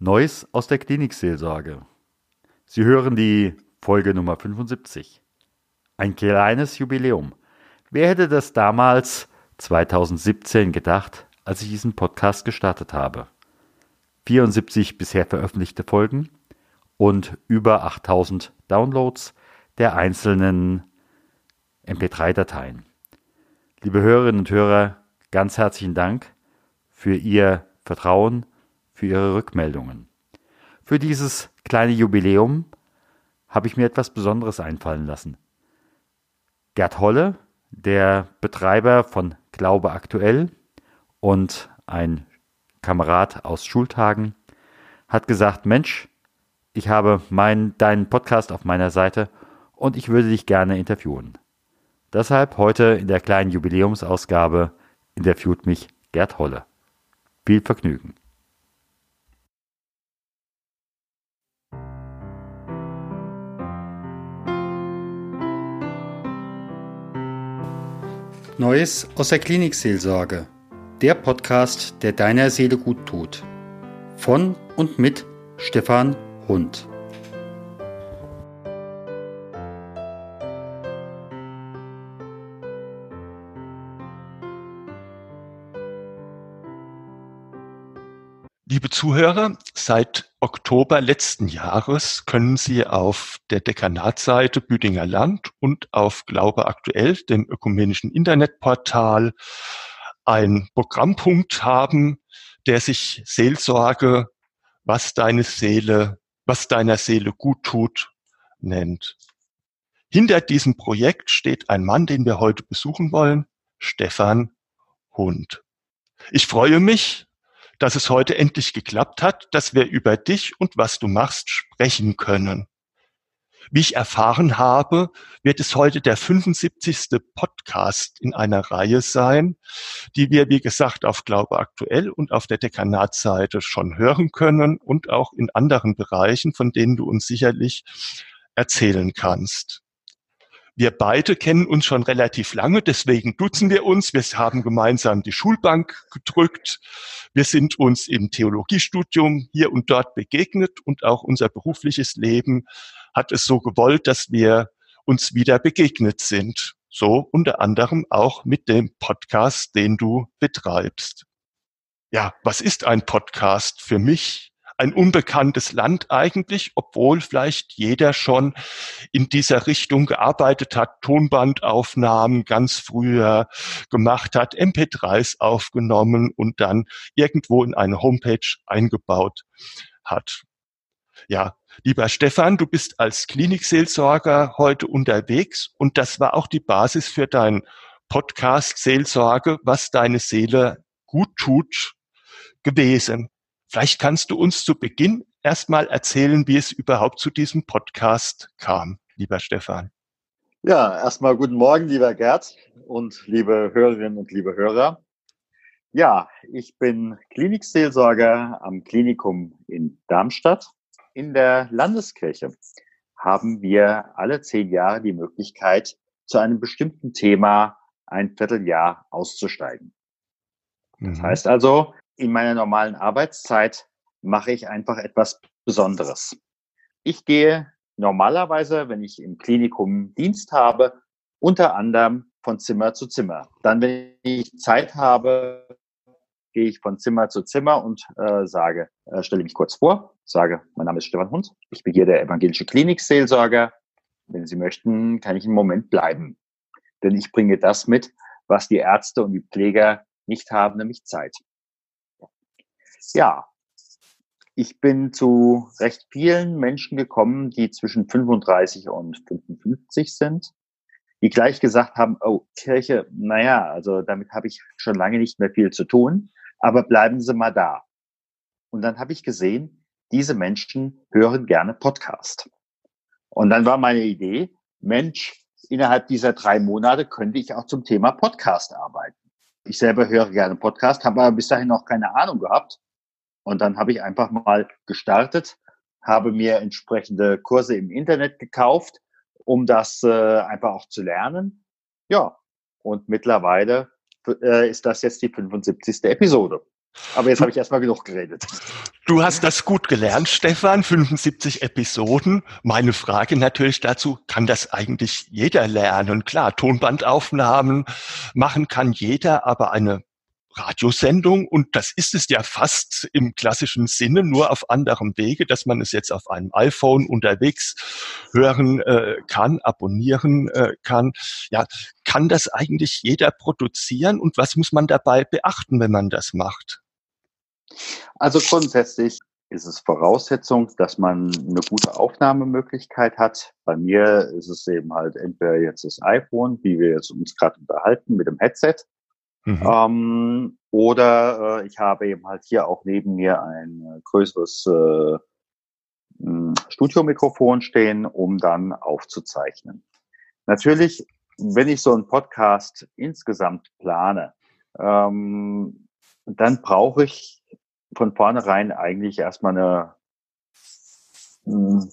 Neues aus der Klinikseelsorge. Sie hören die Folge Nummer 75. Ein kleines Jubiläum. Wer hätte das damals 2017 gedacht, als ich diesen Podcast gestartet habe? 74 bisher veröffentlichte Folgen und über 8000 Downloads der einzelnen MP3-Dateien. Liebe Hörerinnen und Hörer, ganz herzlichen Dank für Ihr Vertrauen für Ihre Rückmeldungen. Für dieses kleine Jubiläum habe ich mir etwas Besonderes einfallen lassen. Gerd Holle, der Betreiber von Glaube aktuell und ein Kamerad aus Schultagen, hat gesagt, Mensch, ich habe mein, deinen Podcast auf meiner Seite und ich würde dich gerne interviewen. Deshalb heute in der kleinen Jubiläumsausgabe interviewt mich Gerd Holle. Viel Vergnügen. Neues aus der Klinikseelsorge. Der Podcast, der deiner Seele gut tut. Von und mit Stefan Hund. Liebe Zuhörer, seit Oktober letzten Jahres können Sie auf der Dekanatsseite Büdinger Land und auf Glaube aktuell, dem ökumenischen Internetportal, einen Programmpunkt haben, der sich Seelsorge, was deine Seele, was deiner Seele gut tut, nennt. Hinter diesem Projekt steht ein Mann, den wir heute besuchen wollen, Stefan Hund. Ich freue mich, dass es heute endlich geklappt hat, dass wir über dich und was du machst sprechen können. Wie ich erfahren habe, wird es heute der 75. Podcast in einer Reihe sein, die wir, wie gesagt, auf Glaube aktuell und auf der Dekanatsseite schon hören können und auch in anderen Bereichen, von denen du uns sicherlich erzählen kannst. Wir beide kennen uns schon relativ lange, deswegen duzen wir uns. Wir haben gemeinsam die Schulbank gedrückt. Wir sind uns im Theologiestudium hier und dort begegnet und auch unser berufliches Leben hat es so gewollt, dass wir uns wieder begegnet sind. So unter anderem auch mit dem Podcast, den du betreibst. Ja, was ist ein Podcast für mich? Ein unbekanntes Land eigentlich, obwohl vielleicht jeder schon in dieser Richtung gearbeitet hat, Tonbandaufnahmen ganz früher gemacht hat, MP3s aufgenommen und dann irgendwo in eine Homepage eingebaut hat. Ja, lieber Stefan, du bist als Klinikseelsorger heute unterwegs und das war auch die Basis für dein Podcast Seelsorge, was deine Seele gut tut, gewesen. Vielleicht kannst du uns zu Beginn erstmal erzählen, wie es überhaupt zu diesem Podcast kam, lieber Stefan. Ja, erstmal guten Morgen, lieber Gerd und liebe Hörerinnen und liebe Hörer. Ja, ich bin Klinikseelsorger am Klinikum in Darmstadt. In der Landeskirche haben wir alle zehn Jahre die Möglichkeit, zu einem bestimmten Thema ein Vierteljahr auszusteigen. Das mhm. heißt also, in meiner normalen Arbeitszeit mache ich einfach etwas Besonderes. Ich gehe normalerweise, wenn ich im Klinikum Dienst habe, unter anderem von Zimmer zu Zimmer. Dann, wenn ich Zeit habe, gehe ich von Zimmer zu Zimmer und äh, sage, äh, stelle mich kurz vor, sage, mein Name ist Stefan Hund, ich bin hier der evangelische Klinikseelsorger. Wenn Sie möchten, kann ich einen Moment bleiben. Denn ich bringe das mit, was die Ärzte und die Pfleger nicht haben, nämlich Zeit. Ja, ich bin zu recht vielen Menschen gekommen, die zwischen 35 und 55 sind, die gleich gesagt haben, oh, Kirche, naja, also damit habe ich schon lange nicht mehr viel zu tun, aber bleiben Sie mal da. Und dann habe ich gesehen, diese Menschen hören gerne Podcast. Und dann war meine Idee, Mensch, innerhalb dieser drei Monate könnte ich auch zum Thema Podcast arbeiten. Ich selber höre gerne Podcast, habe aber bis dahin noch keine Ahnung gehabt und dann habe ich einfach mal gestartet, habe mir entsprechende Kurse im Internet gekauft, um das äh, einfach auch zu lernen. Ja, und mittlerweile äh, ist das jetzt die 75. Episode. Aber jetzt habe ich erstmal genug geredet. Du hast das gut gelernt, Stefan. 75 Episoden. Meine Frage natürlich dazu, kann das eigentlich jeder lernen? Klar, Tonbandaufnahmen machen kann jeder, aber eine Radiosendung und das ist es ja fast im klassischen Sinne, nur auf anderem Wege, dass man es jetzt auf einem iPhone unterwegs hören äh, kann, abonnieren äh, kann. Ja, kann das eigentlich jeder produzieren und was muss man dabei beachten, wenn man das macht? Also grundsätzlich ist es Voraussetzung, dass man eine gute Aufnahmemöglichkeit hat. Bei mir ist es eben halt entweder jetzt das iPhone, wie wir jetzt uns gerade unterhalten, mit dem Headset. Mhm. Ähm, oder äh, ich habe eben halt hier auch neben mir ein äh, größeres äh, Studiomikrofon stehen, um dann aufzuzeichnen. Natürlich, wenn ich so einen Podcast insgesamt plane, ähm, dann brauche ich von vornherein eigentlich erstmal eine, hm,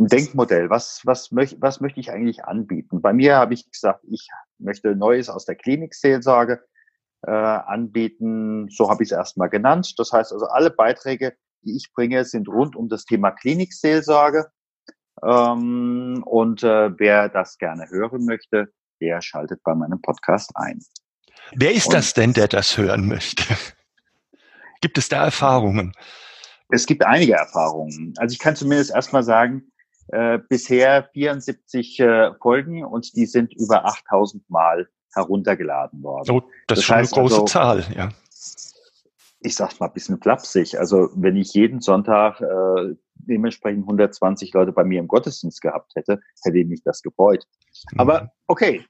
ein Denkmodell. Was, was, möch, was möchte ich eigentlich anbieten? Bei mir habe ich gesagt, ich möchte Neues aus der Klinikseelsorge äh, anbieten. So habe ich es erstmal genannt. Das heißt also, alle Beiträge, die ich bringe, sind rund um das Thema Klinikseelsorge. Ähm, und äh, wer das gerne hören möchte, der schaltet bei meinem Podcast ein. Wer ist und, das denn, der das hören möchte? Gibt es da Erfahrungen? Es gibt einige Erfahrungen. Also ich kann zumindest erstmal sagen, äh, bisher 74 äh, Folgen und die sind über 8000 Mal heruntergeladen worden. Oh, das, das ist schon heißt eine große also, Zahl, ja. Ich sag's mal ein bisschen flapsig. Also wenn ich jeden Sonntag äh, dementsprechend 120 Leute bei mir im Gottesdienst gehabt hätte, hätte ich mich das gefreut. Mhm. Aber okay.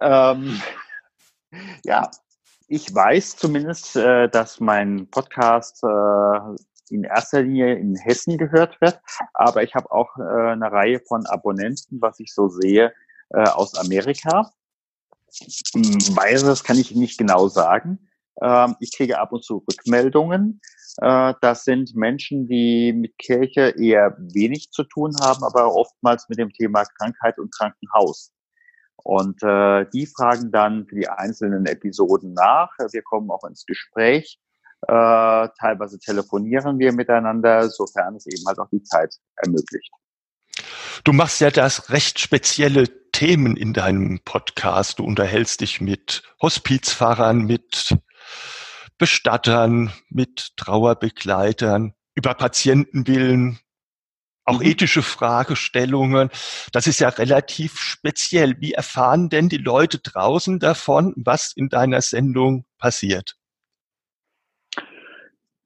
ähm, ja, ich weiß zumindest, äh, dass mein Podcast äh, in erster Linie in Hessen gehört wird, aber ich habe auch äh, eine Reihe von Abonnenten, was ich so sehe, äh, aus Amerika. Hm, Weiteres kann ich nicht genau sagen. Ähm, ich kriege ab und zu Rückmeldungen. Äh, das sind Menschen, die mit Kirche eher wenig zu tun haben, aber oftmals mit dem Thema Krankheit und Krankenhaus. Und äh, die fragen dann für die einzelnen Episoden nach. Wir kommen auch ins Gespräch. Äh, teilweise telefonieren wir miteinander, sofern es eben halt auch die Zeit ermöglicht. Du machst ja das recht spezielle Themen in deinem Podcast. Du unterhältst dich mit Hospizfahrern, mit Bestattern, mit Trauerbegleitern, über Patientenwillen, auch mhm. ethische Fragestellungen. Das ist ja relativ speziell. Wie erfahren denn die Leute draußen davon, was in deiner Sendung passiert?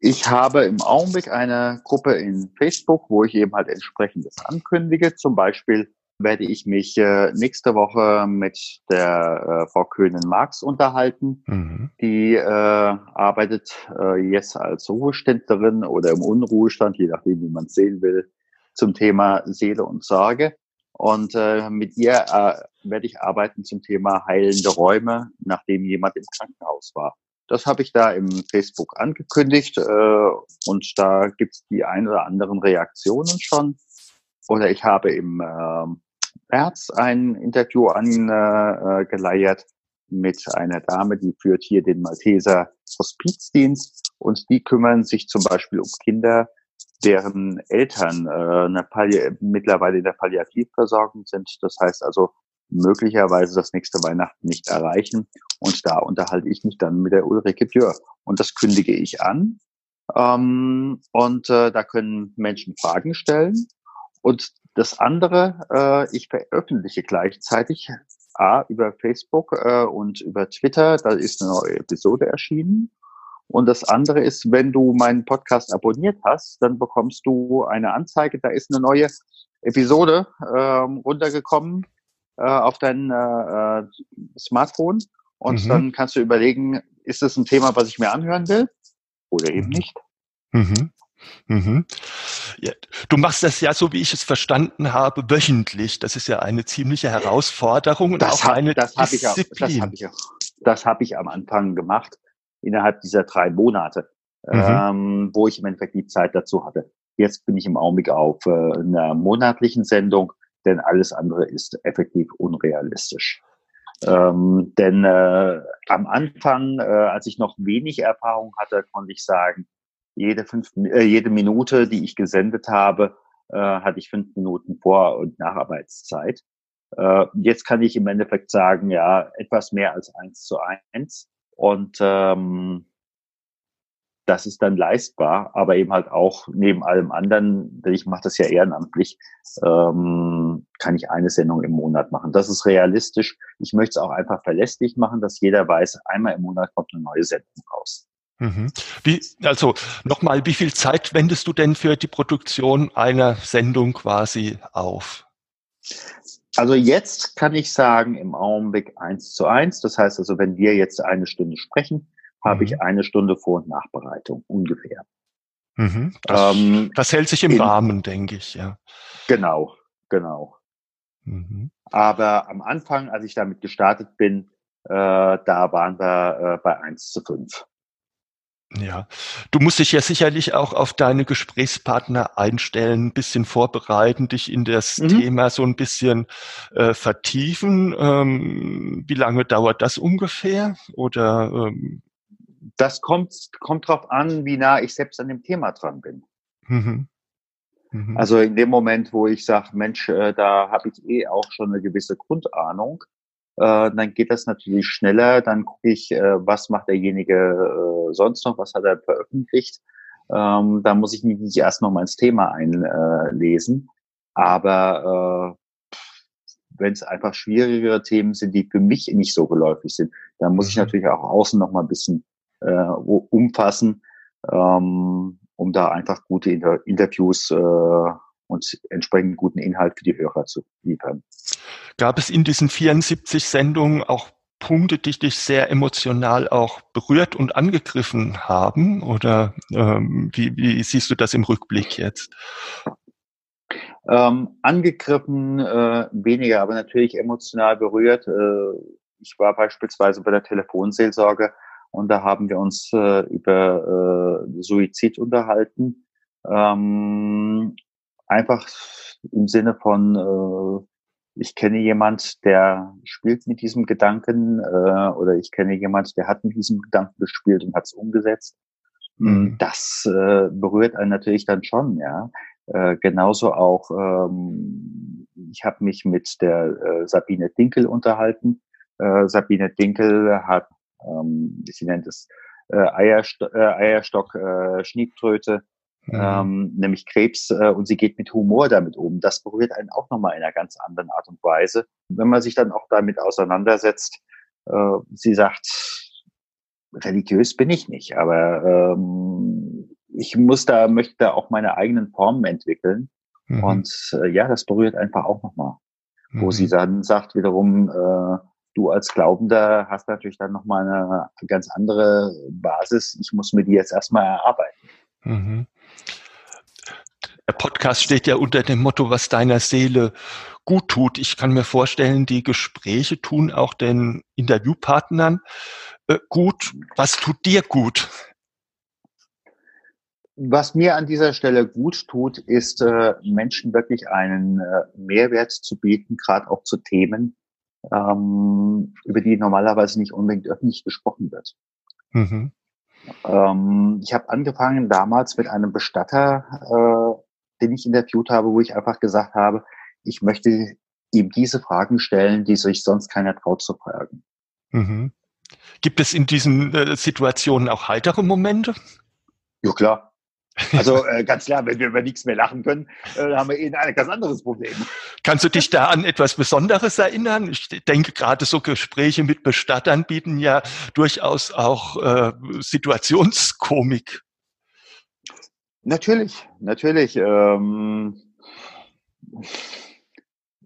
Ich habe im Augenblick eine Gruppe in Facebook, wo ich eben halt entsprechendes ankündige. Zum Beispiel werde ich mich äh, nächste Woche mit der äh, Frau Köhnen-Marx unterhalten. Mhm. Die äh, arbeitet äh, jetzt als Ruheständlerin oder im Unruhestand, je nachdem, wie man es sehen will, zum Thema Seele und Sorge. Und äh, mit ihr äh, werde ich arbeiten zum Thema heilende Räume, nachdem jemand im Krankenhaus war. Das habe ich da im Facebook angekündigt äh, und da gibt es die ein oder anderen Reaktionen schon. Oder ich habe im äh, März ein Interview angeleiert äh, mit einer Dame, die führt hier den Malteser Hospizdienst und die kümmern sich zum Beispiel um Kinder, deren Eltern äh, mittlerweile in der Palliativversorgung sind. Das heißt also möglicherweise das nächste Weihnachten nicht erreichen. Und da unterhalte ich mich dann mit der Ulrike Dürr. Und das kündige ich an. Ähm, und äh, da können Menschen Fragen stellen. Und das andere, äh, ich veröffentliche gleichzeitig A, über Facebook äh, und über Twitter, da ist eine neue Episode erschienen. Und das andere ist, wenn du meinen Podcast abonniert hast, dann bekommst du eine Anzeige, da ist eine neue Episode ähm, runtergekommen äh, auf dein äh, äh, Smartphone. Und mhm. dann kannst du überlegen, ist das ein Thema, was ich mir anhören will oder eben mhm. nicht. Mhm. Mhm. Ja, du machst das ja, so wie ich es verstanden habe, wöchentlich. Das ist ja eine ziemliche Herausforderung und das auch hab, eine das Disziplin. Hab ich auch, das habe ich, hab ich am Anfang gemacht innerhalb dieser drei Monate, mhm. ähm, wo ich im Endeffekt die Zeit dazu hatte. Jetzt bin ich im Augenblick auf äh, einer monatlichen Sendung, denn alles andere ist effektiv unrealistisch. Ähm, denn äh, am Anfang, äh, als ich noch wenig Erfahrung hatte, konnte ich sagen, jede, fünf, äh, jede Minute, die ich gesendet habe, äh, hatte ich fünf Minuten Vor- und Nacharbeitszeit. Äh, jetzt kann ich im Endeffekt sagen, ja, etwas mehr als eins zu eins. Und ähm, das ist dann leistbar, aber eben halt auch neben allem anderen, denn ich mache das ja ehrenamtlich, ähm, kann ich eine Sendung im Monat machen. Das ist realistisch. Ich möchte es auch einfach verlässlich machen, dass jeder weiß, einmal im Monat kommt eine neue Sendung raus. Mhm. Wie, also nochmal, wie viel Zeit wendest du denn für die Produktion einer Sendung quasi auf? Also jetzt kann ich sagen, im Augenblick eins zu eins. Das heißt also, wenn wir jetzt eine Stunde sprechen, habe ich mhm. eine Stunde Vor- und Nachbereitung ungefähr. Mhm. Das, ähm, das, hält sich im in, Rahmen, denke ich, ja. Genau, genau. Mhm. Aber am Anfang, als ich damit gestartet bin, äh, da waren wir äh, bei 1 zu 5. Ja, du musst dich ja sicherlich auch auf deine Gesprächspartner einstellen, ein bisschen vorbereiten, dich in das mhm. Thema so ein bisschen äh, vertiefen. Ähm, wie lange dauert das ungefähr? Oder ähm, das kommt, kommt drauf an, wie nah ich selbst an dem Thema dran bin. Mhm. Mhm. Also in dem Moment, wo ich sage, Mensch, äh, da habe ich eh auch schon eine gewisse Grundahnung, äh, dann geht das natürlich schneller. Dann gucke ich, äh, was macht derjenige äh, sonst noch, was hat er veröffentlicht. Ähm, da muss ich mich nicht erst noch mal ins Thema einlesen. Aber äh, wenn es einfach schwierigere Themen sind, die für mich nicht so geläufig sind, dann muss mhm. ich natürlich auch außen noch mal ein bisschen äh, umfassen, ähm, um da einfach gute Inter Interviews äh, und entsprechend guten Inhalt für die Hörer zu liefern. Gab es in diesen 74 Sendungen auch Punkte, die dich sehr emotional auch berührt und angegriffen haben? Oder ähm, wie, wie siehst du das im Rückblick jetzt? Ähm, angegriffen äh, weniger, aber natürlich emotional berührt. Äh, ich war beispielsweise bei der Telefonseelsorge und da haben wir uns äh, über äh, Suizid unterhalten. Ähm, einfach im Sinne von, äh, ich kenne jemand, der spielt mit diesem Gedanken äh, oder ich kenne jemand, der hat mit diesem Gedanken gespielt und hat es umgesetzt. Mhm. Das äh, berührt einen natürlich dann schon, ja. Äh, genauso auch, ähm, ich habe mich mit der äh, Sabine Dinkel unterhalten. Äh, Sabine Dinkel hat ähm, sie nennt es äh, Eiersto äh, Eierstock äh, Schniebtröte, mhm. ähm, nämlich Krebs, äh, und sie geht mit Humor damit um. Das berührt einen auch nochmal in einer ganz anderen Art und Weise. Wenn man sich dann auch damit auseinandersetzt, äh, sie sagt, religiös bin ich nicht, aber ähm, ich muss da, möchte da auch meine eigenen Formen entwickeln. Mhm. Und äh, ja, das berührt einfach auch nochmal. Mhm. Wo sie dann sagt wiederum, äh, du als Glaubender hast natürlich dann nochmal eine ganz andere Basis. Ich muss mir die jetzt erstmal erarbeiten. Mhm. Der Podcast steht ja unter dem Motto, was deiner Seele gut tut. Ich kann mir vorstellen, die Gespräche tun auch den Interviewpartnern äh, gut. Was tut dir gut? Was mir an dieser Stelle gut tut, ist, äh, Menschen wirklich einen äh, Mehrwert zu bieten, gerade auch zu Themen, ähm, über die normalerweise nicht unbedingt öffentlich gesprochen wird. Mhm. Ähm, ich habe angefangen damals mit einem Bestatter, äh, den ich interviewt habe, wo ich einfach gesagt habe, ich möchte ihm diese Fragen stellen, die sich sonst keiner traut zu fragen. Mhm. Gibt es in diesen äh, Situationen auch heitere Momente? Ja, klar. Also äh, ganz klar, wenn wir über nichts mehr lachen können, äh, haben wir eh ein ganz anderes Problem. Kannst du dich da an etwas Besonderes erinnern? Ich denke, gerade so Gespräche mit Bestattern bieten ja durchaus auch äh, Situationskomik. Natürlich, natürlich. Ähm,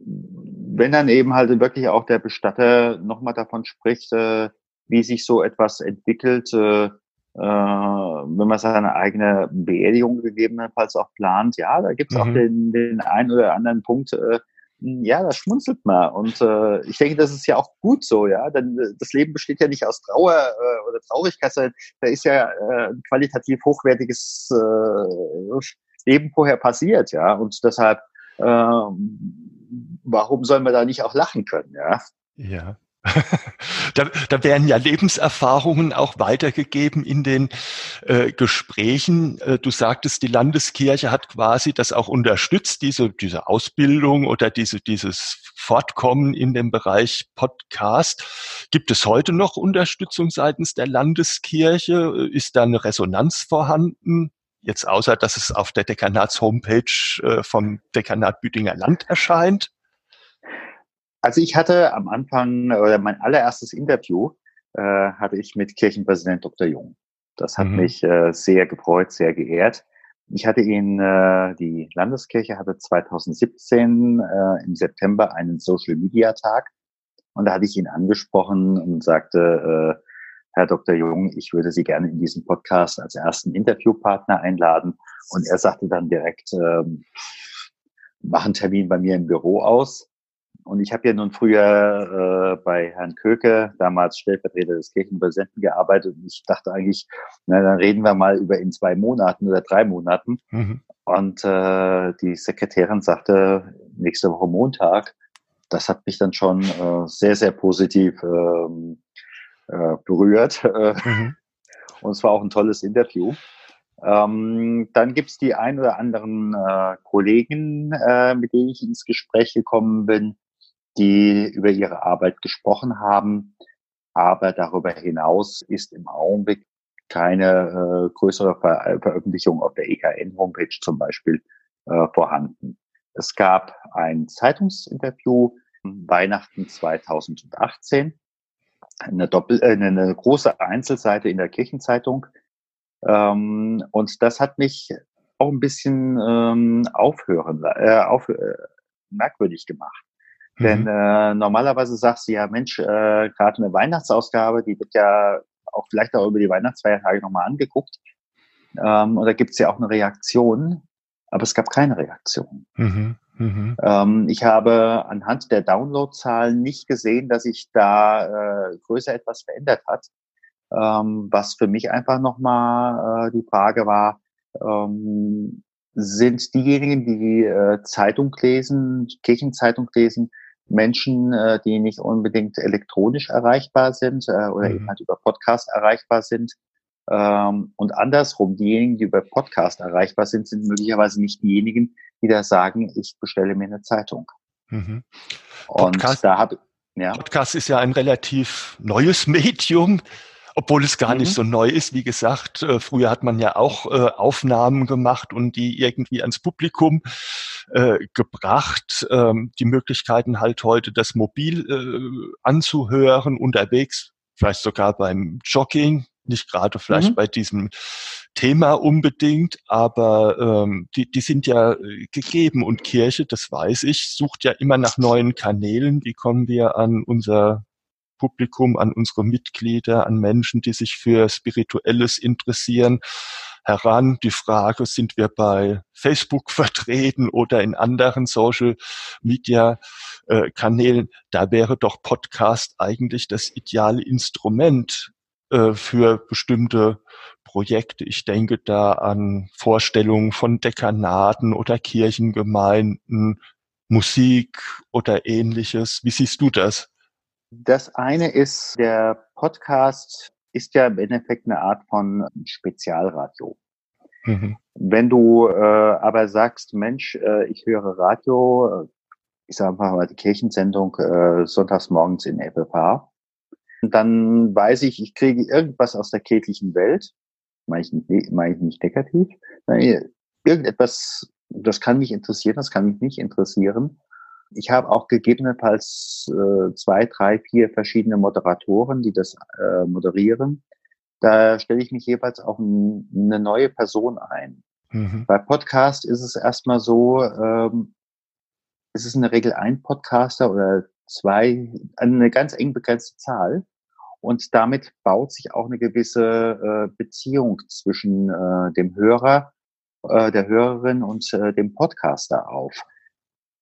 wenn dann eben halt wirklich auch der Bestatter nochmal davon spricht, äh, wie sich so etwas entwickelt, äh, wenn man seine eigene Beerdigung gegebenenfalls auch plant, ja, da gibt es mhm. auch den, den einen oder anderen Punkt, äh, ja, da schmunzelt man. Und äh, ich denke, das ist ja auch gut so, ja. Denn äh, das Leben besteht ja nicht aus Trauer äh, oder Traurigkeit, sondern da ist ja äh, ein qualitativ hochwertiges äh, Leben vorher passiert, ja. Und deshalb, äh, warum sollen wir da nicht auch lachen können, ja? Ja. da, da werden ja Lebenserfahrungen auch weitergegeben in den äh, Gesprächen. Äh, du sagtest, die Landeskirche hat quasi das auch unterstützt, diese, diese Ausbildung oder diese, dieses Fortkommen in dem Bereich Podcast. Gibt es heute noch Unterstützung seitens der Landeskirche? Ist da eine Resonanz vorhanden? Jetzt außer, dass es auf der Dekanats-Homepage äh, vom Dekanat Büdinger Land erscheint? Also ich hatte am Anfang oder mein allererstes Interview äh, hatte ich mit Kirchenpräsident Dr. Jung. Das hat mhm. mich äh, sehr gefreut, sehr geehrt. Ich hatte ihn, äh, die Landeskirche hatte 2017 äh, im September einen Social Media Tag und da hatte ich ihn angesprochen und sagte, äh, Herr Dr. Jung, ich würde Sie gerne in diesen Podcast als ersten Interviewpartner einladen. Und er sagte dann direkt, äh, mach einen Termin bei mir im Büro aus. Und ich habe ja nun früher äh, bei Herrn Köke, damals Stellvertreter des Kirchenpräsidenten, gearbeitet. Und ich dachte eigentlich, na, dann reden wir mal über in zwei Monaten oder drei Monaten. Mhm. Und äh, die Sekretärin sagte, nächste Woche Montag. Das hat mich dann schon äh, sehr, sehr positiv ähm, äh, berührt. Mhm. Und es war auch ein tolles Interview. Ähm, dann gibt's die ein oder anderen äh, Kollegen, äh, mit denen ich ins Gespräch gekommen bin, die über ihre Arbeit gesprochen haben. Aber darüber hinaus ist im Augenblick keine äh, größere Ver Veröffentlichung auf der EKN-Homepage zum Beispiel äh, vorhanden. Es gab ein Zeitungsinterview Weihnachten 2018, eine, Doppel äh, eine große Einzelseite in der Kirchenzeitung. Ähm, und das hat mich auch ein bisschen ähm, aufhören, äh, auf, äh, merkwürdig gemacht. Mhm. Denn äh, normalerweise sagst du ja, Mensch, äh, gerade eine Weihnachtsausgabe, die wird ja auch vielleicht auch über die Weihnachtsfeiertage nochmal angeguckt. Ähm, und da gibt es ja auch eine Reaktion, aber es gab keine Reaktion. Mhm. Mhm. Ähm, ich habe anhand der Downloadzahlen nicht gesehen, dass sich da äh, größer etwas verändert hat. Ähm, was für mich einfach nochmal äh, die Frage war, ähm, sind diejenigen, die äh, Zeitung lesen, Kirchenzeitung lesen, Menschen, äh, die nicht unbedingt elektronisch erreichbar sind äh, oder mhm. eben halt über Podcast erreichbar sind. Ähm, und andersrum, diejenigen, die über Podcast erreichbar sind, sind möglicherweise nicht diejenigen, die da sagen, ich bestelle mir eine Zeitung. Mhm. Und Podcast, da habe ja. Podcast ist ja ein relativ neues Medium obwohl es gar mhm. nicht so neu ist. Wie gesagt, äh, früher hat man ja auch äh, Aufnahmen gemacht und die irgendwie ans Publikum äh, gebracht. Ähm, die Möglichkeiten halt heute, das mobil anzuhören, unterwegs, vielleicht sogar beim Jogging, nicht gerade vielleicht mhm. bei diesem Thema unbedingt, aber ähm, die, die sind ja gegeben und Kirche, das weiß ich, sucht ja immer nach neuen Kanälen. Wie kommen wir an unser Publikum, an unsere Mitglieder, an Menschen, die sich für Spirituelles interessieren, heran. Die Frage, sind wir bei Facebook vertreten oder in anderen Social Media äh, Kanälen? Da wäre doch Podcast eigentlich das ideale Instrument äh, für bestimmte Projekte. Ich denke da an Vorstellungen von Dekanaten oder Kirchengemeinden, Musik oder ähnliches. Wie siehst du das? Das eine ist, der Podcast ist ja im Endeffekt eine Art von Spezialradio. Mhm. Wenn du äh, aber sagst, Mensch, äh, ich höre Radio, äh, ich sage einfach mal die Kirchensendung äh, sonntags morgens in FFH, dann weiß ich, ich kriege irgendwas aus der kirchlichen Welt, meine ich nicht, meine ich nicht negativ, irgendetwas, das kann mich interessieren, das kann mich nicht interessieren. Ich habe auch gegebenenfalls äh, zwei, drei, vier verschiedene Moderatoren, die das äh, moderieren. Da stelle ich mich jeweils auch ein, eine neue Person ein. Mhm. Bei Podcast ist es erstmal so, ähm, es ist in der Regel ein Podcaster oder zwei, eine ganz eng begrenzte Zahl. Und damit baut sich auch eine gewisse äh, Beziehung zwischen äh, dem Hörer, äh, der Hörerin und äh, dem Podcaster auf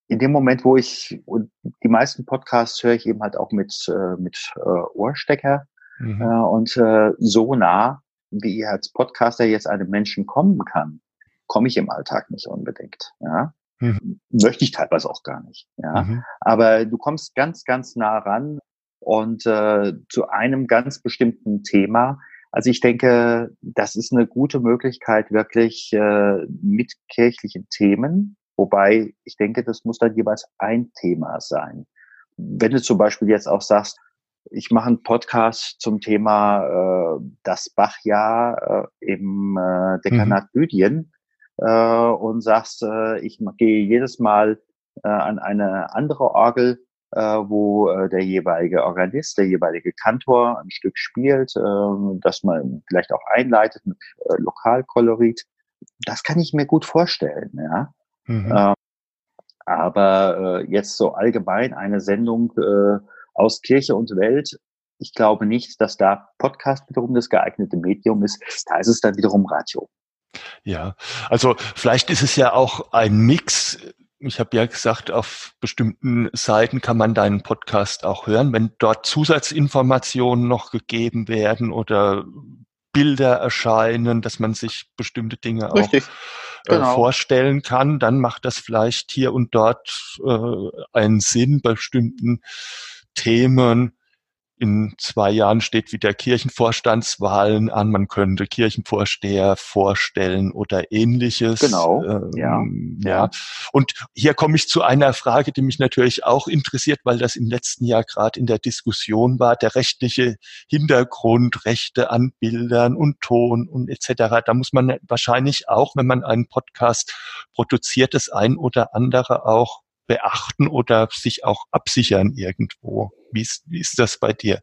in dem Moment, wo ich, und die meisten Podcasts höre ich eben halt auch mit, äh, mit äh, Ohrstecker mhm. äh, und äh, so nah, wie ich als Podcaster jetzt einem Menschen kommen kann, komme ich im Alltag nicht unbedingt. Ja? Mhm. Möchte ich teilweise auch gar nicht. Ja? Mhm. Aber du kommst ganz, ganz nah ran. und äh, zu einem ganz bestimmten Thema. Also ich denke, das ist eine gute Möglichkeit, wirklich äh, mit kirchlichen Themen, wobei ich denke, das muss dann jeweils ein Thema sein. Wenn du zum Beispiel jetzt auch sagst, ich mache einen Podcast zum Thema äh, das Bachjahr äh, im äh, Dekanat mhm. Äh, und sagst, äh, ich gehe jedes Mal äh, an eine andere Orgel, äh, wo äh, der jeweilige Organist, der jeweilige Kantor ein Stück spielt, äh, das man vielleicht auch einleitet mit äh, Lokalkolorit. Das kann ich mir gut vorstellen, ja. Mhm. Äh, aber äh, jetzt so allgemein eine Sendung äh, aus Kirche und Welt. Ich glaube nicht, dass da Podcast wiederum das geeignete Medium ist. Da ist es dann wiederum Radio. Ja, also vielleicht ist es ja auch ein Mix. Ich habe ja gesagt, auf bestimmten Seiten kann man deinen Podcast auch hören. Wenn dort Zusatzinformationen noch gegeben werden oder Bilder erscheinen, dass man sich bestimmte Dinge Richtig. auch äh, genau. vorstellen kann, dann macht das vielleicht hier und dort äh, einen Sinn, bei bestimmten Themen. In zwei Jahren steht wieder Kirchenvorstandswahlen an. Man könnte Kirchenvorsteher vorstellen oder ähnliches. Genau. Ähm, ja. ja. Und hier komme ich zu einer Frage, die mich natürlich auch interessiert, weil das im letzten Jahr gerade in der Diskussion war, der rechtliche Hintergrund, Rechte an Bildern und Ton und etc. Da muss man wahrscheinlich auch, wenn man einen Podcast produziert, das ein oder andere auch beachten oder sich auch absichern irgendwo? Wie ist, wie ist das bei dir?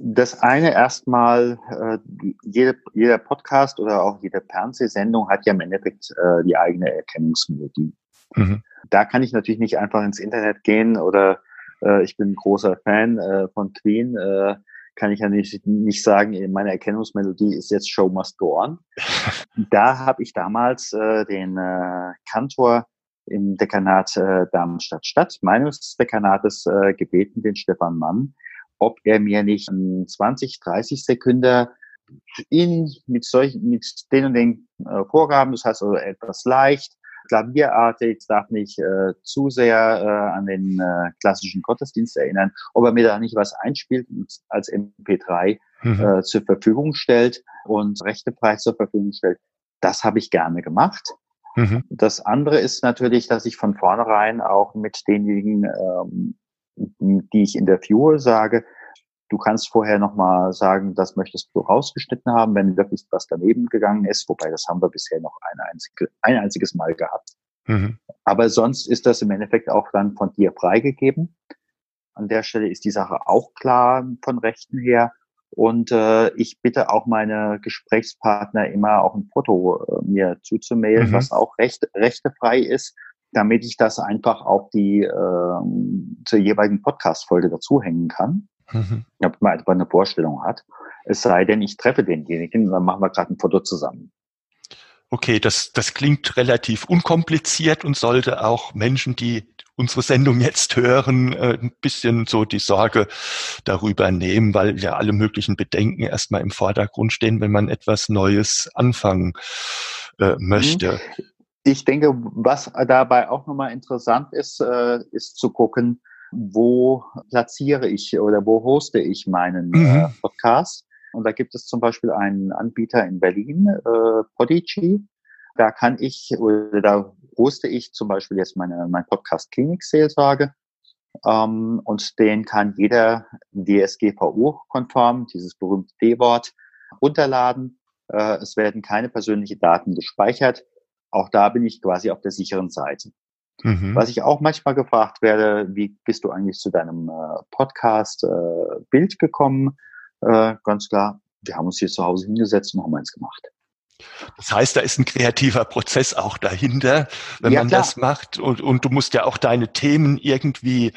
Das eine erstmal, äh, jede, jeder Podcast oder auch jede Fernsehsendung hat ja im Endeffekt äh, die eigene Erkennungsmelodie. Mhm. Da kann ich natürlich nicht einfach ins Internet gehen oder äh, ich bin ein großer Fan äh, von Queen, äh, kann ich ja nicht, nicht sagen, meine Erkennungsmelodie ist jetzt Show Must Go On. da habe ich damals äh, den äh, Kantor im Dekanat äh, Darmstadt-Stadt meines Dekanates äh, gebeten, den Stefan Mann, ob er mir nicht 20, 30 Sekunden in, mit solchen, mit den und den äh, Vorgaben, das heißt also etwas leicht, klavierartig, darf nicht äh, zu sehr äh, an den äh, klassischen Gottesdienst erinnern, ob er mir da nicht was einspielt und als MP3 mhm. äh, zur Verfügung stellt und rechtefrei zur Verfügung stellt. Das habe ich gerne gemacht. Mhm. Das andere ist natürlich, dass ich von vornherein auch mit denjenigen, ähm, die ich interviewe, sage, du kannst vorher nochmal sagen, das möchtest du rausgeschnitten haben, wenn wirklich was daneben gegangen ist, wobei das haben wir bisher noch ein, einzige, ein einziges Mal gehabt. Mhm. Aber sonst ist das im Endeffekt auch dann von dir freigegeben. An der Stelle ist die Sache auch klar von Rechten her. Und äh, ich bitte auch meine Gesprächspartner immer auch ein Foto äh, mir zuzumailen, mhm. was auch recht, rechtefrei ist, damit ich das einfach auf die äh, zur jeweiligen Podcast-Folge dazuhängen kann. Mhm. Damit man einfach eine Vorstellung hat. Es sei denn, ich treffe denjenigen und dann machen wir gerade ein Foto zusammen. Okay, das, das klingt relativ unkompliziert und sollte auch Menschen, die unsere Sendung jetzt hören, äh, ein bisschen so die Sorge darüber nehmen, weil ja alle möglichen Bedenken erstmal im Vordergrund stehen, wenn man etwas Neues anfangen äh, möchte. Ich denke, was dabei auch nochmal interessant ist, äh, ist zu gucken, wo platziere ich oder wo hoste ich meinen mhm. Podcast. Und da gibt es zum Beispiel einen Anbieter in Berlin, äh, Podigy. Da kann ich oder da hoste ich zum Beispiel jetzt meine, mein Podcast Klinik Seelsorge. Ähm, und den kann jeder DSGVO-konform, dieses berühmte D-Wort, runterladen. Äh, es werden keine persönlichen Daten gespeichert. Auch da bin ich quasi auf der sicheren Seite. Mhm. Was ich auch manchmal gefragt werde, wie bist du eigentlich zu deinem äh, Podcast äh, Bild gekommen? Äh, ganz klar, wir haben uns hier zu Hause hingesetzt und haben eins gemacht. Das heißt, da ist ein kreativer Prozess auch dahinter, wenn ja, man klar. das macht. Und, und du musst ja auch deine Themen irgendwie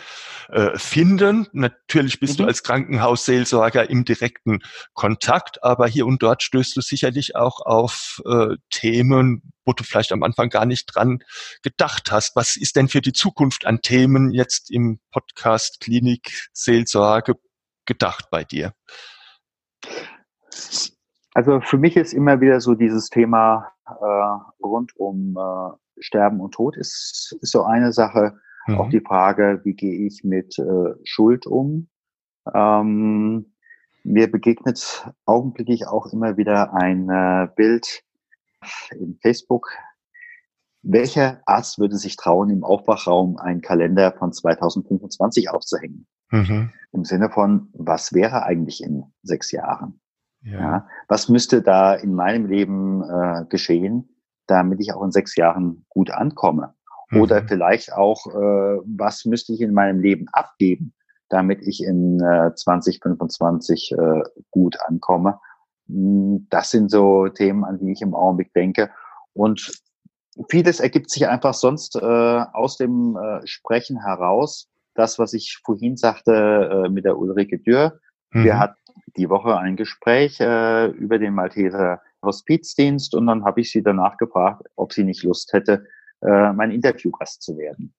äh, finden. Natürlich bist mhm. du als Krankenhausseelsorger im direkten Kontakt, aber hier und dort stößt du sicherlich auch auf äh, Themen, wo du vielleicht am Anfang gar nicht dran gedacht hast. Was ist denn für die Zukunft an Themen jetzt im Podcast Klinik Seelsorge gedacht bei dir? Also für mich ist immer wieder so dieses Thema äh, rund um äh, Sterben und Tod ist, ist so eine Sache. Mhm. Auch die Frage, wie gehe ich mit äh, Schuld um? Ähm, mir begegnet augenblicklich auch immer wieder ein äh, Bild in Facebook. Welcher Arzt würde sich trauen, im Aufwachraum einen Kalender von 2025 aufzuhängen? Mhm. Im Sinne von, was wäre eigentlich in sechs Jahren? Ja. ja was müsste da in meinem Leben äh, geschehen, damit ich auch in sechs Jahren gut ankomme? Mhm. Oder vielleicht auch, äh, was müsste ich in meinem Leben abgeben, damit ich in äh, 2025 äh, gut ankomme? Hm, das sind so Themen, an die ich im Augenblick denke. Und vieles ergibt sich einfach sonst äh, aus dem äh, Sprechen heraus. Das, was ich vorhin sagte äh, mit der Ulrike Dürr. Mhm. Wir hatten die Woche ein Gespräch äh, über den Malteser Hospizdienst und dann habe ich sie danach gefragt, ob sie nicht Lust hätte, äh, mein Interviewgast zu werden.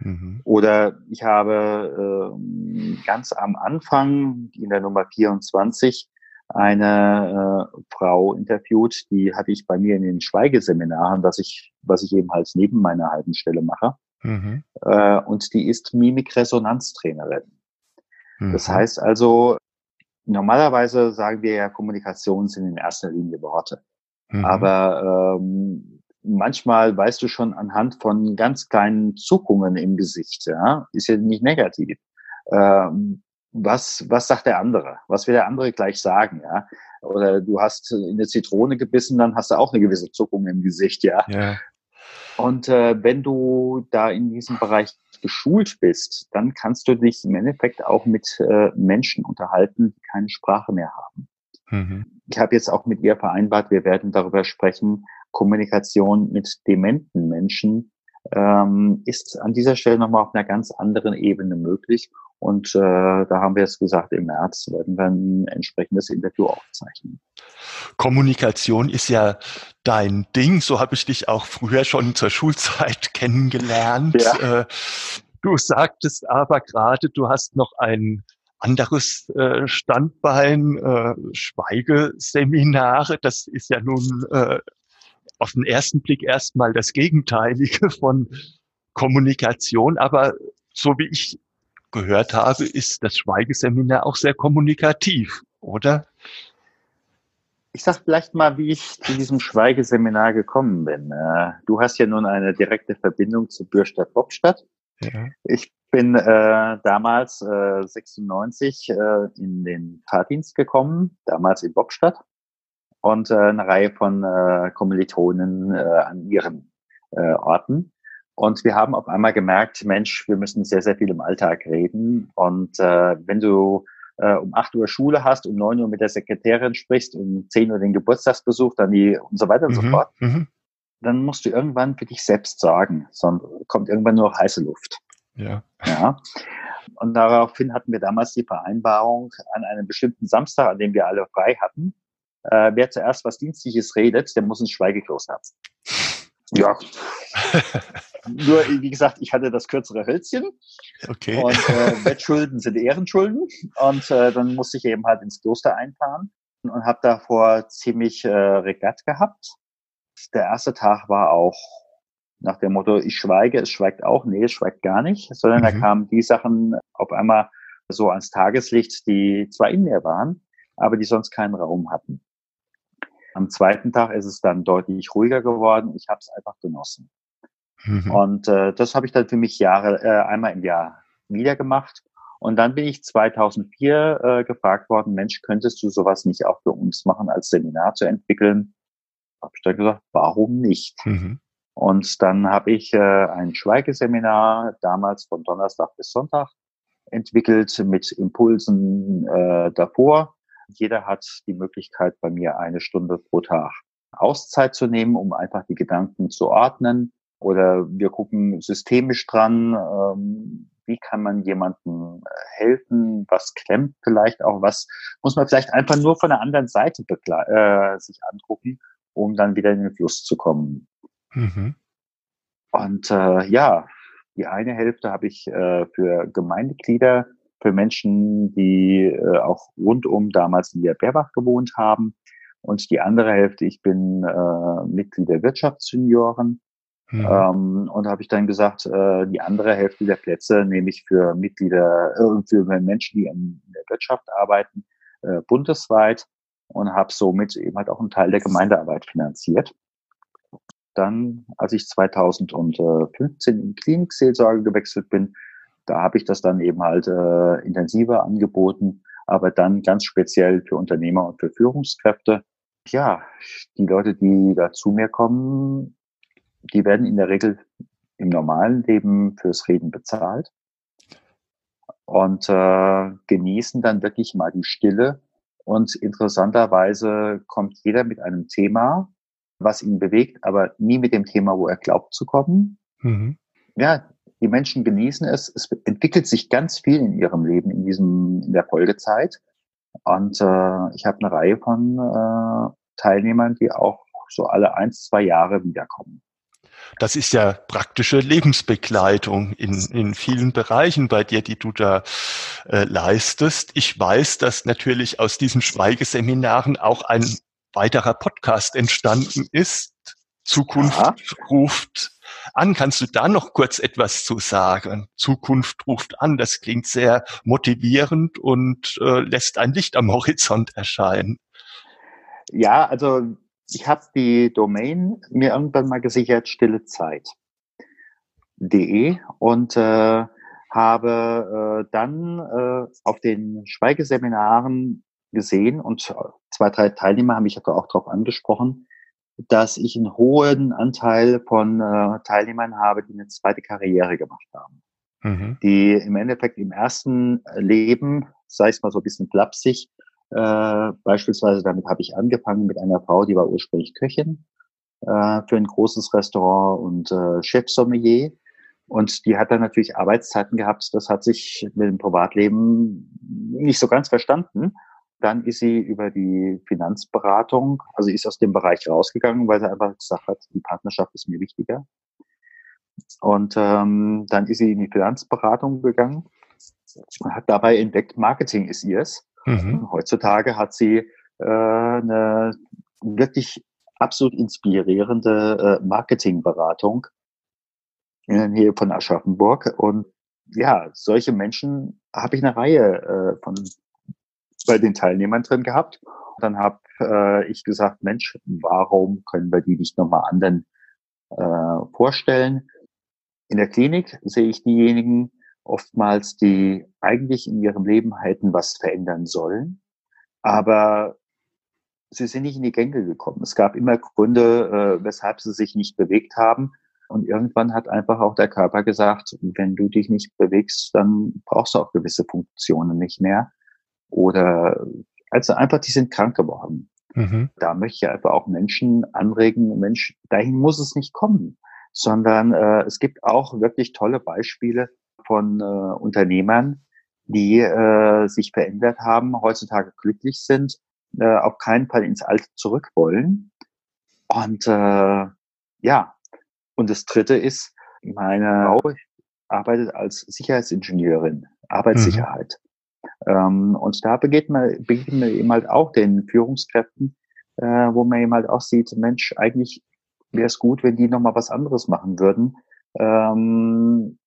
Mhm. Oder ich habe äh, ganz am Anfang in der Nummer 24 eine äh, Frau interviewt, die hatte ich bei mir in den Schweigeseminaren, was ich, was ich eben halt neben meiner halben Stelle mache. Mhm. Äh, und die ist Mimikresonanztrainerin. Mhm. Das heißt also, normalerweise sagen wir ja, Kommunikation sind in erster Linie Worte. Mhm. Aber ähm, manchmal weißt du schon anhand von ganz kleinen Zuckungen im Gesicht, ja, ist ja nicht negativ. Ähm, was, was sagt der andere? Was will der andere gleich sagen, ja? Oder du hast in eine Zitrone gebissen, dann hast du auch eine gewisse Zuckung im Gesicht, ja. ja. Und äh, wenn du da in diesem Bereich geschult bist, dann kannst du dich im Endeffekt auch mit äh, Menschen unterhalten, die keine Sprache mehr haben. Mhm. Ich habe jetzt auch mit ihr vereinbart, wir werden darüber sprechen, Kommunikation mit dementen Menschen ähm, ist an dieser Stelle nochmal auf einer ganz anderen Ebene möglich. Und äh, da haben wir jetzt gesagt, im März werden wir ein entsprechendes Interview aufzeichnen. Kommunikation ist ja dein Ding. So habe ich dich auch früher schon zur Schulzeit kennengelernt. Ja. Äh, du sagtest aber gerade, du hast noch ein anderes äh, Standbein, äh, Schweigeseminare. Das ist ja nun äh, auf den ersten Blick erstmal das Gegenteilige von Kommunikation, aber so wie ich gehört habe, ist das Schweigeseminar auch sehr kommunikativ, oder? Ich sag vielleicht mal, wie ich zu diesem Schweigeseminar gekommen bin. Äh, du hast ja nun eine direkte Verbindung zu Bürstadt-Bobstadt. Ja. Ich bin äh, damals äh, 96 äh, in den Fahrdienst gekommen, damals in Bobstadt und äh, eine Reihe von äh, Kommilitonen äh, an ihren äh, Orten. Und wir haben auf einmal gemerkt, Mensch, wir müssen sehr, sehr viel im Alltag reden. Und äh, wenn du äh, um 8 Uhr Schule hast, um 9 Uhr mit der Sekretärin sprichst, um 10 Uhr den Geburtstagsbesuch, dann die und so weiter und mhm, so fort, mhm. dann musst du irgendwann für dich selbst sorgen, sondern kommt irgendwann nur noch heiße Luft. Ja. ja. Und daraufhin hatten wir damals die Vereinbarung an einem bestimmten Samstag, an dem wir alle frei hatten, äh, wer zuerst was Dienstliches redet, der muss ein Schweigekloß haben. Ja. Nur, wie gesagt, ich hatte das kürzere Hölzchen. Okay. Und äh, Wettschulden sind Ehrenschulden. Und äh, dann musste ich eben halt ins Kloster einfahren und habe davor ziemlich äh, Regatt gehabt. Der erste Tag war auch nach dem Motto, ich schweige, es schweigt auch. Nee, es schweigt gar nicht. Sondern mhm. da kamen die Sachen auf einmal so ans Tageslicht, die zwar in mir waren, aber die sonst keinen Raum hatten. Am zweiten Tag ist es dann deutlich ruhiger geworden. Ich habe es einfach genossen. Mhm. Und äh, das habe ich dann für mich Jahre, äh, einmal im Jahr wieder gemacht. Und dann bin ich 2004 äh, gefragt worden, Mensch, könntest du sowas nicht auch für uns machen, als Seminar zu entwickeln? Habe ich dann gesagt, warum nicht? Mhm. Und dann habe ich äh, ein Schweigeseminar damals von Donnerstag bis Sonntag entwickelt mit Impulsen äh, davor jeder hat die Möglichkeit, bei mir eine Stunde pro Tag Auszeit zu nehmen, um einfach die Gedanken zu ordnen. Oder wir gucken systemisch dran, ähm, wie kann man jemandem äh, helfen, was klemmt vielleicht auch, was muss man vielleicht einfach nur von der anderen Seite äh, sich angucken, um dann wieder in den Fluss zu kommen. Mhm. Und äh, ja, die eine Hälfte habe ich äh, für Gemeindeglieder für Menschen, die äh, auch rundum damals in der Bärbach gewohnt haben. Und die andere Hälfte, ich bin äh, Mitglied der Wirtschaftsjunioren. Mhm. Ähm, und habe ich dann gesagt, äh, die andere Hälfte der Plätze nehme ich für Mitglieder, äh, für Menschen, die in der Wirtschaft arbeiten, äh, bundesweit und habe somit eben halt auch einen Teil der Gemeindearbeit finanziert. Dann, als ich 2015 in Klinikseelsorge gewechselt bin, da habe ich das dann eben halt äh, intensiver angeboten, aber dann ganz speziell für Unternehmer und für Führungskräfte. Ja, die Leute, die da zu mir kommen, die werden in der Regel im normalen Leben fürs Reden bezahlt und äh, genießen dann wirklich mal die Stille. Und interessanterweise kommt jeder mit einem Thema, was ihn bewegt, aber nie mit dem Thema, wo er glaubt zu kommen. Mhm. Ja, die Menschen genießen es. Es entwickelt sich ganz viel in ihrem Leben in diesem in der Folgezeit. Und äh, ich habe eine Reihe von äh, Teilnehmern, die auch so alle eins, zwei Jahre wiederkommen. Das ist ja praktische Lebensbegleitung in, in vielen Bereichen bei dir, die du da äh, leistest. Ich weiß, dass natürlich aus diesen Schweigeseminaren auch ein weiterer Podcast entstanden ist. Zukunft ja. ruft an. Kannst du da noch kurz etwas zu sagen? Zukunft ruft an. Das klingt sehr motivierend und äh, lässt ein Licht am Horizont erscheinen. Ja, also ich habe die Domain mir irgendwann mal gesichert, stillezeit.de und äh, habe äh, dann äh, auf den Schweigeseminaren gesehen und zwei, drei Teilnehmer haben mich auch darauf angesprochen, dass ich einen hohen Anteil von äh, Teilnehmern habe, die eine zweite Karriere gemacht haben. Mhm. Die im Endeffekt im ersten Leben, sei es mal so ein bisschen flapsig, äh, beispielsweise damit habe ich angefangen mit einer Frau, die war ursprünglich Köchin äh, für ein großes Restaurant und äh, Chefsommelier. Und die hat dann natürlich Arbeitszeiten gehabt. Das hat sich mit dem Privatleben nicht so ganz verstanden. Dann ist sie über die Finanzberatung, also ist aus dem Bereich rausgegangen, weil sie einfach gesagt hat, die Partnerschaft ist mir wichtiger. Und ähm, dann ist sie in die Finanzberatung gegangen und hat dabei entdeckt, Marketing ist ihrs. Mhm. Heutzutage hat sie äh, eine wirklich absolut inspirierende äh, Marketingberatung in der Nähe von Aschaffenburg. Und ja, solche Menschen habe ich eine Reihe äh, von bei den Teilnehmern drin gehabt. Dann habe äh, ich gesagt, Mensch, warum können wir die nicht nochmal anderen äh, vorstellen? In der Klinik sehe ich diejenigen, oftmals, die eigentlich in ihrem Leben hätten was verändern sollen, aber sie sind nicht in die Gänge gekommen. Es gab immer Gründe, äh, weshalb sie sich nicht bewegt haben. Und irgendwann hat einfach auch der Körper gesagt, wenn du dich nicht bewegst, dann brauchst du auch gewisse Funktionen nicht mehr. Oder also einfach, die sind krank geworden. Mhm. Da möchte ich einfach auch Menschen anregen, Mensch, dahin muss es nicht kommen, sondern äh, es gibt auch wirklich tolle Beispiele, von äh, Unternehmern, die äh, sich verändert haben, heutzutage glücklich sind, äh, auf keinen Fall ins Alte zurück wollen. Und äh, ja, und das Dritte ist, meine Frau arbeitet als Sicherheitsingenieurin, Arbeitssicherheit. Mhm. Ähm, und da begegnet man, begegnet man eben halt auch den Führungskräften, äh, wo man eben halt auch sieht, Mensch, eigentlich wäre es gut, wenn die nochmal was anderes machen würden. Ähm,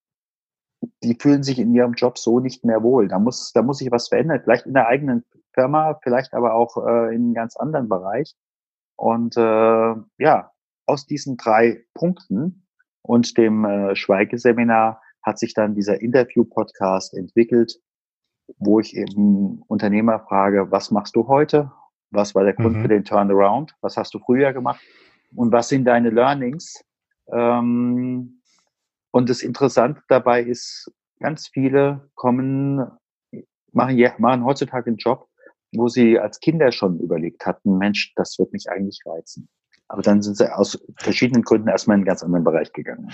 die fühlen sich in ihrem Job so nicht mehr wohl. Da muss, da muss sich was verändern. Vielleicht in der eigenen Firma, vielleicht aber auch äh, in einem ganz anderen Bereich. Und äh, ja, aus diesen drei Punkten und dem äh, Schweigeseminar hat sich dann dieser Interview-Podcast entwickelt, wo ich eben Unternehmer frage, was machst du heute? Was war der Grund mhm. für den Turnaround? Was hast du früher gemacht? Und was sind deine Learnings? Ähm, und das Interessante dabei ist, ganz viele kommen, machen, machen heutzutage einen Job, wo sie als Kinder schon überlegt hatten, Mensch, das wird mich eigentlich reizen. Aber dann sind sie aus verschiedenen Gründen erstmal in einen ganz anderen Bereich gegangen.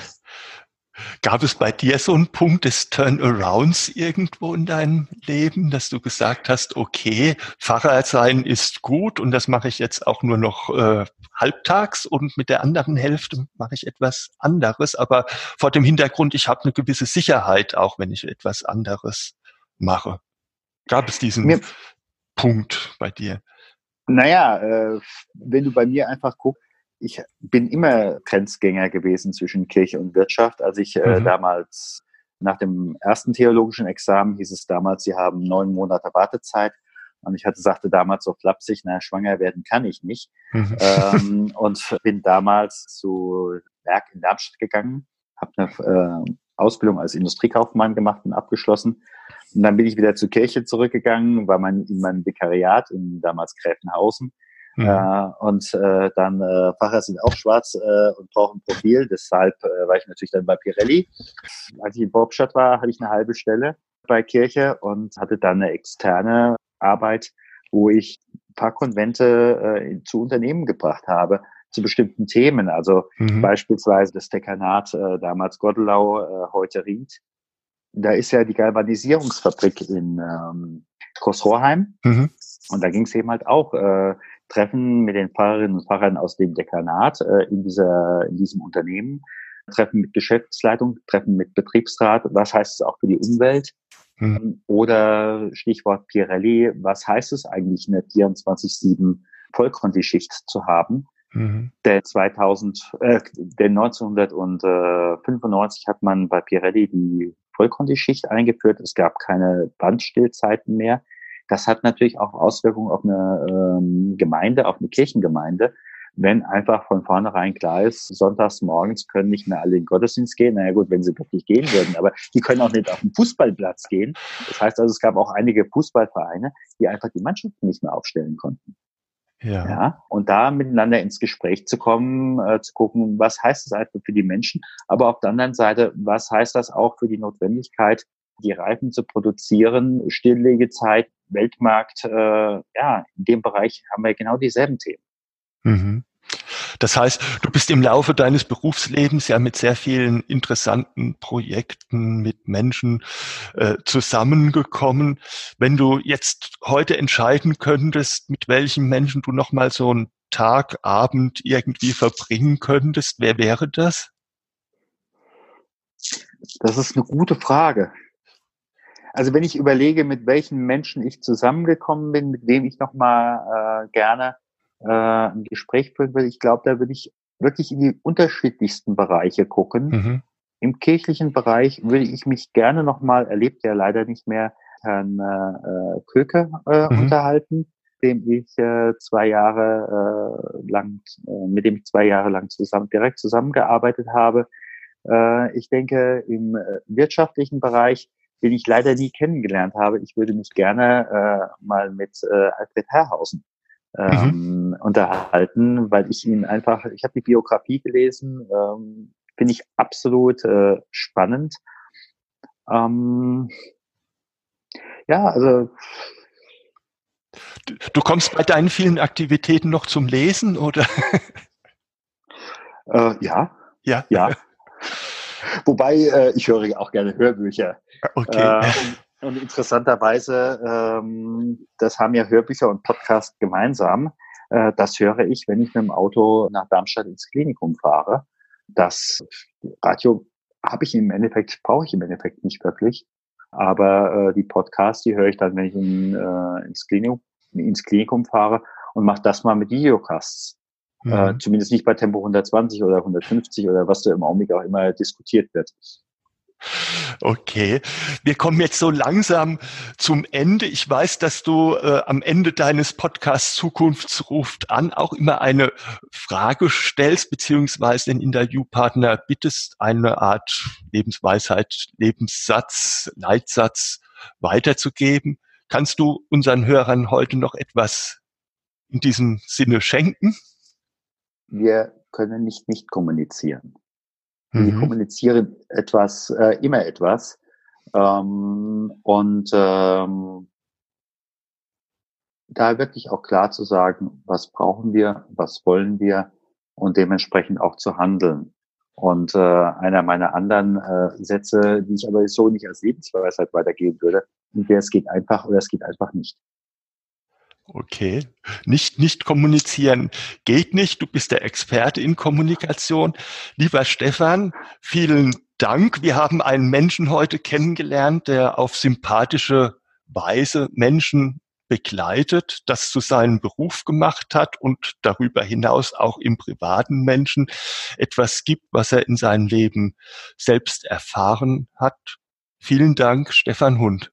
Gab es bei dir so einen Punkt des Turnarounds irgendwo in deinem Leben, dass du gesagt hast, okay, Pfarrer sein ist gut und das mache ich jetzt auch nur noch äh, halbtags und mit der anderen Hälfte mache ich etwas anderes, aber vor dem Hintergrund, ich habe eine gewisse Sicherheit, auch wenn ich etwas anderes mache. Gab es diesen mir, Punkt bei dir? Naja, äh, wenn du bei mir einfach guckst, ich bin immer Grenzgänger gewesen zwischen Kirche und Wirtschaft. Als ich äh, mhm. damals nach dem ersten theologischen Examen hieß es damals, sie haben neun Monate Wartezeit. Und ich hatte, sagte damals so flapsig, na, schwanger werden kann ich nicht. Mhm. Ähm, und bin damals zu Werk in Darmstadt gegangen, habe eine äh, Ausbildung als Industriekaufmann gemacht und abgeschlossen. Und dann bin ich wieder zur Kirche zurückgegangen, war mein, in meinem Vikariat in damals Gräfenhausen. Mhm. Äh, und äh, dann äh, Pfarrer sind auch schwarz äh, und brauchen Profil, deshalb äh, war ich natürlich dann bei Pirelli. Als ich in Bobstadt war, hatte ich eine halbe Stelle bei Kirche und hatte dann eine externe Arbeit, wo ich ein paar Konvente äh, zu Unternehmen gebracht habe zu bestimmten Themen. Also mhm. beispielsweise das Dekanat, äh, damals Godelau, äh, heute Ried. Da ist ja die Galvanisierungsfabrik in ähm, Großrohrheim. Mhm. Und da ging es eben halt auch äh, Treffen mit den Fahrerinnen und Fahrern aus dem Dekanat äh, in, dieser, in diesem Unternehmen, Treffen mit Geschäftsleitung, Treffen mit Betriebsrat. Was heißt es auch für die Umwelt? Mhm. Oder Stichwort Pirelli, was heißt es eigentlich, eine 24-7 Vollkonti-Schicht zu haben? Mhm. Der 2000, äh, der 1995 hat man bei Pirelli die Vollkonti-Schicht eingeführt. Es gab keine Bandstillzeiten mehr. Das hat natürlich auch Auswirkungen auf eine ähm, Gemeinde, auf eine Kirchengemeinde. Wenn einfach von vornherein klar ist, sonntags morgens können nicht mehr alle in den Gottesdienst gehen. Naja gut, wenn sie wirklich gehen würden, aber die können auch nicht auf den Fußballplatz gehen. Das heißt also, es gab auch einige Fußballvereine, die einfach die Mannschaften nicht mehr aufstellen konnten. Ja. ja. Und da miteinander ins Gespräch zu kommen, äh, zu gucken, was heißt das einfach für die Menschen, aber auf der anderen Seite, was heißt das auch für die Notwendigkeit, die Reifen zu produzieren, Stilllegezeit, Weltmarkt, äh, ja, in dem Bereich haben wir genau dieselben Themen. Mhm. Das heißt, du bist im Laufe deines Berufslebens ja mit sehr vielen interessanten Projekten, mit Menschen äh, zusammengekommen. Wenn du jetzt heute entscheiden könntest, mit welchen Menschen du nochmal so einen Tag, Abend irgendwie verbringen könntest, wer wäre das? Das ist eine gute Frage. Also wenn ich überlege, mit welchen Menschen ich zusammengekommen bin, mit wem ich nochmal äh, gerne äh, ein Gespräch führen will, ich glaube, da würde ich wirklich in die unterschiedlichsten Bereiche gucken. Mhm. Im kirchlichen Bereich würde ich mich gerne nochmal, erlebt ja leider nicht mehr, Herrn äh, Köke äh, mhm. unterhalten, dem ich äh, zwei Jahre äh, lang, äh, mit dem ich zwei Jahre lang zusammen, direkt zusammengearbeitet habe. Äh, ich denke, im äh, wirtschaftlichen Bereich den ich leider nie kennengelernt habe. Ich würde mich gerne äh, mal mit äh, Alfred Herrhausen ähm, mhm. unterhalten, weil ich ihn einfach, ich habe die Biografie gelesen, ähm, finde ich absolut äh, spannend. Ähm, ja, also Du kommst bei deinen vielen Aktivitäten noch zum Lesen, oder? Äh, ja. Ja. Ja. Wobei, äh, ich höre auch gerne Hörbücher. Okay. Äh, und, interessanterweise, ähm, das haben ja Hörbücher und Podcast gemeinsam. Äh, das höre ich, wenn ich mit dem Auto nach Darmstadt ins Klinikum fahre. Das Radio habe ich im Endeffekt, brauche ich im Endeffekt nicht wirklich. Aber äh, die Podcasts, die höre ich dann, wenn ich in, äh, ins, Klinikum, ins Klinikum fahre und mache das mal mit Videocasts. Äh, mhm. Äh, zumindest nicht bei Tempo 120 oder 150 oder was da im Augenblick auch immer diskutiert wird. Okay, wir kommen jetzt so langsam zum Ende. Ich weiß, dass du äh, am Ende deines Podcasts Zukunftsruft an auch immer eine Frage stellst, beziehungsweise den Interviewpartner bittest, eine Art Lebensweisheit, Lebenssatz, Leitsatz weiterzugeben. Kannst du unseren Hörern heute noch etwas in diesem Sinne schenken? wir können nicht nicht kommunizieren. Mhm. Wir kommunizieren etwas, äh, immer etwas. Ähm, und ähm, da wirklich auch klar zu sagen, was brauchen wir, was wollen wir und dementsprechend auch zu handeln. Und äh, einer meiner anderen äh, Sätze, die ich aber so nicht als Lebensweisheit weitergeben würde, wäre, es geht einfach oder es geht einfach nicht. Okay. Nicht, nicht kommunizieren geht nicht. Du bist der Experte in Kommunikation. Lieber Stefan, vielen Dank. Wir haben einen Menschen heute kennengelernt, der auf sympathische Weise Menschen begleitet, das zu seinem Beruf gemacht hat und darüber hinaus auch im privaten Menschen etwas gibt, was er in seinem Leben selbst erfahren hat. Vielen Dank, Stefan Hund.